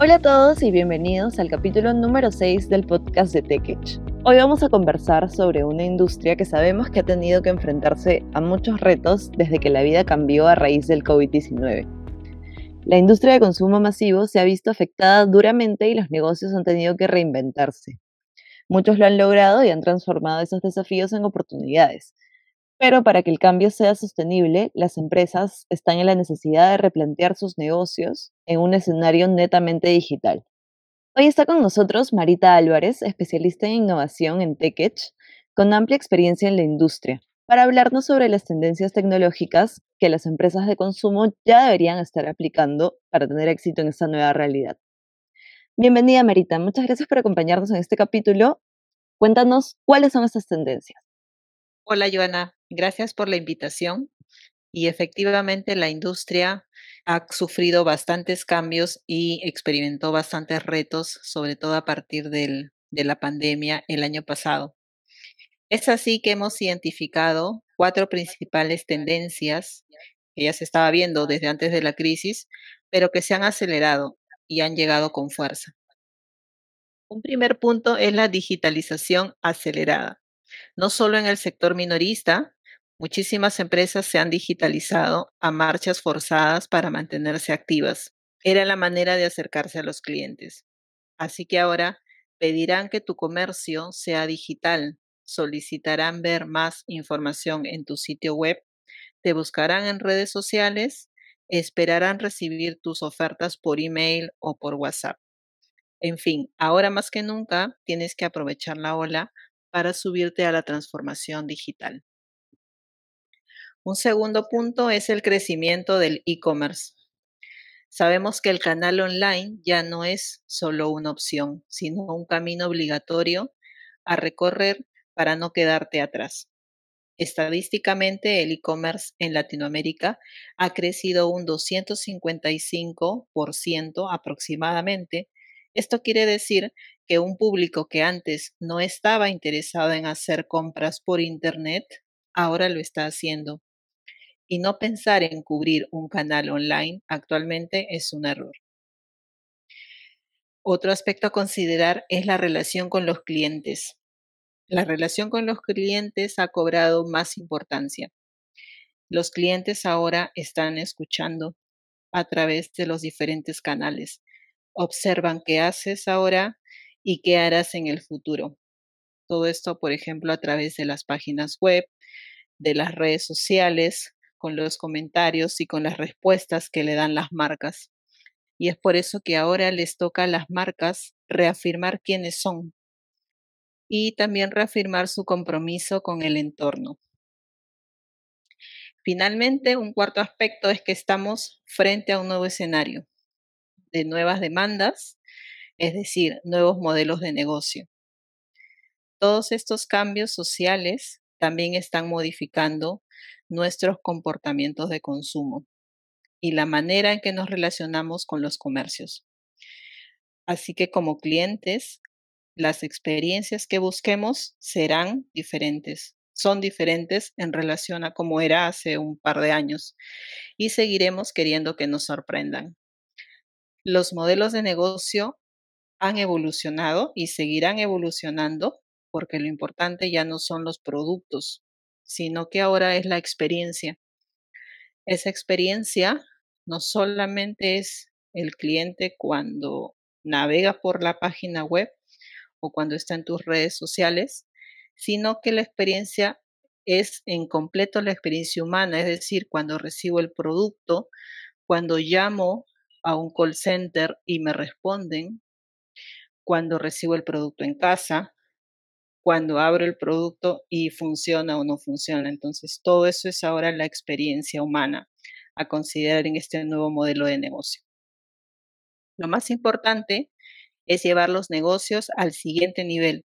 Hola a todos y bienvenidos al capítulo número 6 del podcast de TechEdge. Hoy vamos a conversar sobre una industria que sabemos que ha tenido que enfrentarse a muchos retos desde que la vida cambió a raíz del COVID-19. La industria de consumo masivo se ha visto afectada duramente y los negocios han tenido que reinventarse. Muchos lo han logrado y han transformado esos desafíos en oportunidades. Pero para que el cambio sea sostenible, las empresas están en la necesidad de replantear sus negocios en un escenario netamente digital. Hoy está con nosotros Marita Álvarez, especialista en innovación en TechEdge, con amplia experiencia en la industria, para hablarnos sobre las tendencias tecnológicas que las empresas de consumo ya deberían estar aplicando para tener éxito en esta nueva realidad. Bienvenida, Marita. Muchas gracias por acompañarnos en este capítulo. Cuéntanos cuáles son estas tendencias. Hola, Joana. Gracias por la invitación. Y efectivamente la industria ha sufrido bastantes cambios y experimentó bastantes retos, sobre todo a partir de la pandemia el año pasado. Es así que hemos identificado cuatro principales tendencias que ya se estaba viendo desde antes de la crisis, pero que se han acelerado y han llegado con fuerza. Un primer punto es la digitalización acelerada. No solo en el sector minorista, muchísimas empresas se han digitalizado a marchas forzadas para mantenerse activas. Era la manera de acercarse a los clientes. Así que ahora pedirán que tu comercio sea digital, solicitarán ver más información en tu sitio web, te buscarán en redes sociales esperarán recibir tus ofertas por email o por WhatsApp. En fin, ahora más que nunca tienes que aprovechar la ola para subirte a la transformación digital. Un segundo punto es el crecimiento del e-commerce. Sabemos que el canal online ya no es solo una opción, sino un camino obligatorio a recorrer para no quedarte atrás. Estadísticamente, el e-commerce en Latinoamérica ha crecido un 255% aproximadamente. Esto quiere decir que un público que antes no estaba interesado en hacer compras por Internet, ahora lo está haciendo. Y no pensar en cubrir un canal online actualmente es un error. Otro aspecto a considerar es la relación con los clientes la relación con los clientes ha cobrado más importancia. Los clientes ahora están escuchando a través de los diferentes canales. Observan qué haces ahora y qué harás en el futuro. Todo esto, por ejemplo, a través de las páginas web, de las redes sociales, con los comentarios y con las respuestas que le dan las marcas. Y es por eso que ahora les toca a las marcas reafirmar quiénes son, y también reafirmar su compromiso con el entorno. Finalmente, un cuarto aspecto es que estamos frente a un nuevo escenario de nuevas demandas, es decir, nuevos modelos de negocio. Todos estos cambios sociales también están modificando nuestros comportamientos de consumo y la manera en que nos relacionamos con los comercios. Así que como clientes las experiencias que busquemos serán diferentes, son diferentes en relación a cómo era hace un par de años y seguiremos queriendo que nos sorprendan. Los modelos de negocio han evolucionado y seguirán evolucionando porque lo importante ya no son los productos, sino que ahora es la experiencia. Esa experiencia no solamente es el cliente cuando navega por la página web, o cuando está en tus redes sociales, sino que la experiencia es en completo la experiencia humana, es decir, cuando recibo el producto, cuando llamo a un call center y me responden, cuando recibo el producto en casa, cuando abro el producto y funciona o no funciona. Entonces, todo eso es ahora la experiencia humana a considerar en este nuevo modelo de negocio. Lo más importante es llevar los negocios al siguiente nivel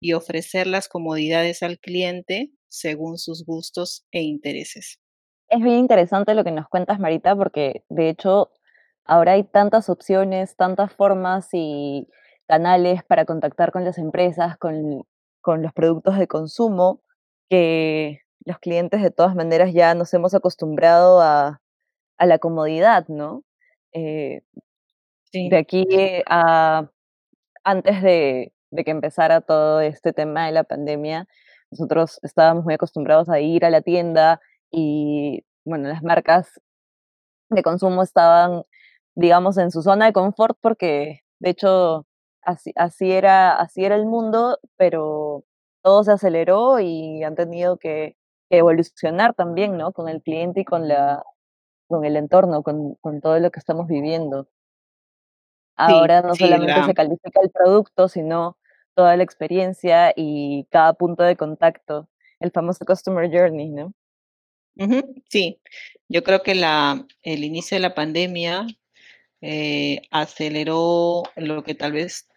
y ofrecer las comodidades al cliente según sus gustos e intereses. Es bien interesante lo que nos cuentas, Marita, porque de hecho ahora hay tantas opciones, tantas formas y canales para contactar con las empresas, con, los productos de consumo, que los clientes de todas maneras ya nos hemos acostumbrado a, la comodidad, ¿no? Eh, De aquí a antes de, de que empezara todo este tema de la pandemia, nosotros estábamos muy acostumbrados a ir a la tienda y, bueno, las marcas de consumo estaban, digamos, en su zona de confort porque, de hecho, así, así, era, así era el mundo, pero todo se aceleró y han tenido que, evolucionar también, ¿no? Con el cliente y con, la, con el entorno, con, con todo lo que estamos viviendo. Ahora no solamente se califica el producto, sino toda la experiencia y cada punto de contacto, el famoso Customer Journey, ¿no? sí, yo creo que la, el inicio de la pandemia eh, aceleró lo que tal vez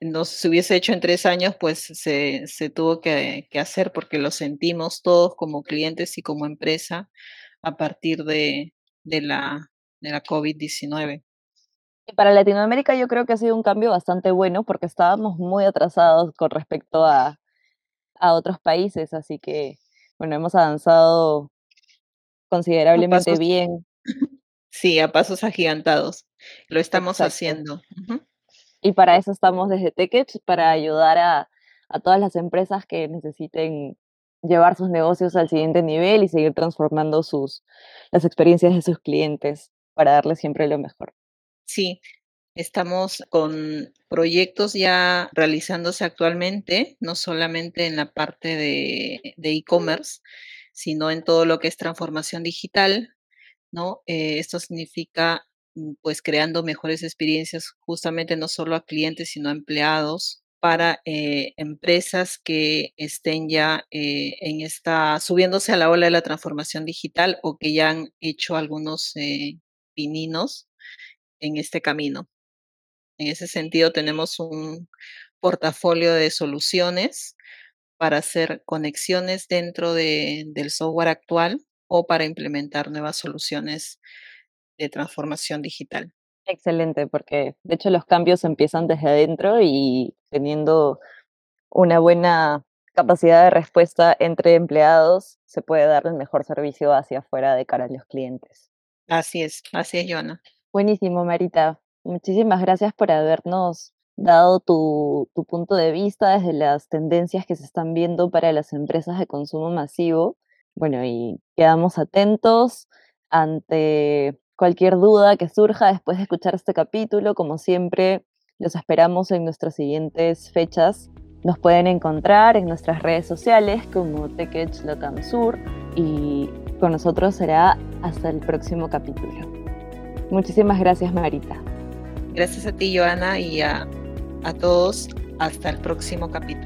no se hubiese hecho en tres años, pues se, se tuvo que, que, hacer porque lo sentimos todos como clientes y como empresa a partir de, de la, de la COVID-19. Y para Latinoamérica yo creo que ha sido un cambio bastante bueno porque estábamos muy atrasados con respecto a, a otros países, así que bueno, hemos avanzado considerablemente bien. Sí, a pasos agigantados. Lo estamos haciendo. Y para eso estamos desde Techet, para ayudar a, a todas las empresas que necesiten llevar sus negocios al siguiente nivel y seguir transformando sus, las experiencias de sus clientes para darles siempre lo mejor. Sí, estamos con proyectos ya realizándose actualmente, no solamente en la parte de e-commerce, sino en todo lo que es transformación digital, ¿no? Eh, esto significa, pues, creando mejores experiencias justamente no solo a clientes, sino a empleados para eh, empresas que estén ya eh, en esta, subiéndose a la ola de la transformación digital o que ya han hecho algunos pininos en este camino. En ese sentido, tenemos un portafolio de soluciones para hacer conexiones dentro de, del software actual o para implementar nuevas soluciones de transformación digital. Excelente, porque de hecho los cambios empiezan desde adentro y teniendo una buena capacidad de respuesta entre empleados, se puede dar el mejor servicio hacia afuera de cara a los clientes. Así es, así es, Joana. Buenísimo, Marita. Muchísimas gracias por habernos dado tu, tu, punto de vista desde las tendencias que se están viendo para las empresas de consumo masivo. Bueno, y quedamos atentos ante cualquier duda que surja después de escuchar este capítulo. Como siempre, los esperamos en nuestras siguientes fechas. Nos pueden encontrar en nuestras redes sociales como TechEdge Latam Sur y con nosotros será hasta el próximo capítulo. Muchísimas gracias, Marita. Gracias a ti, Joana, y a, a todos. Hasta el próximo capítulo.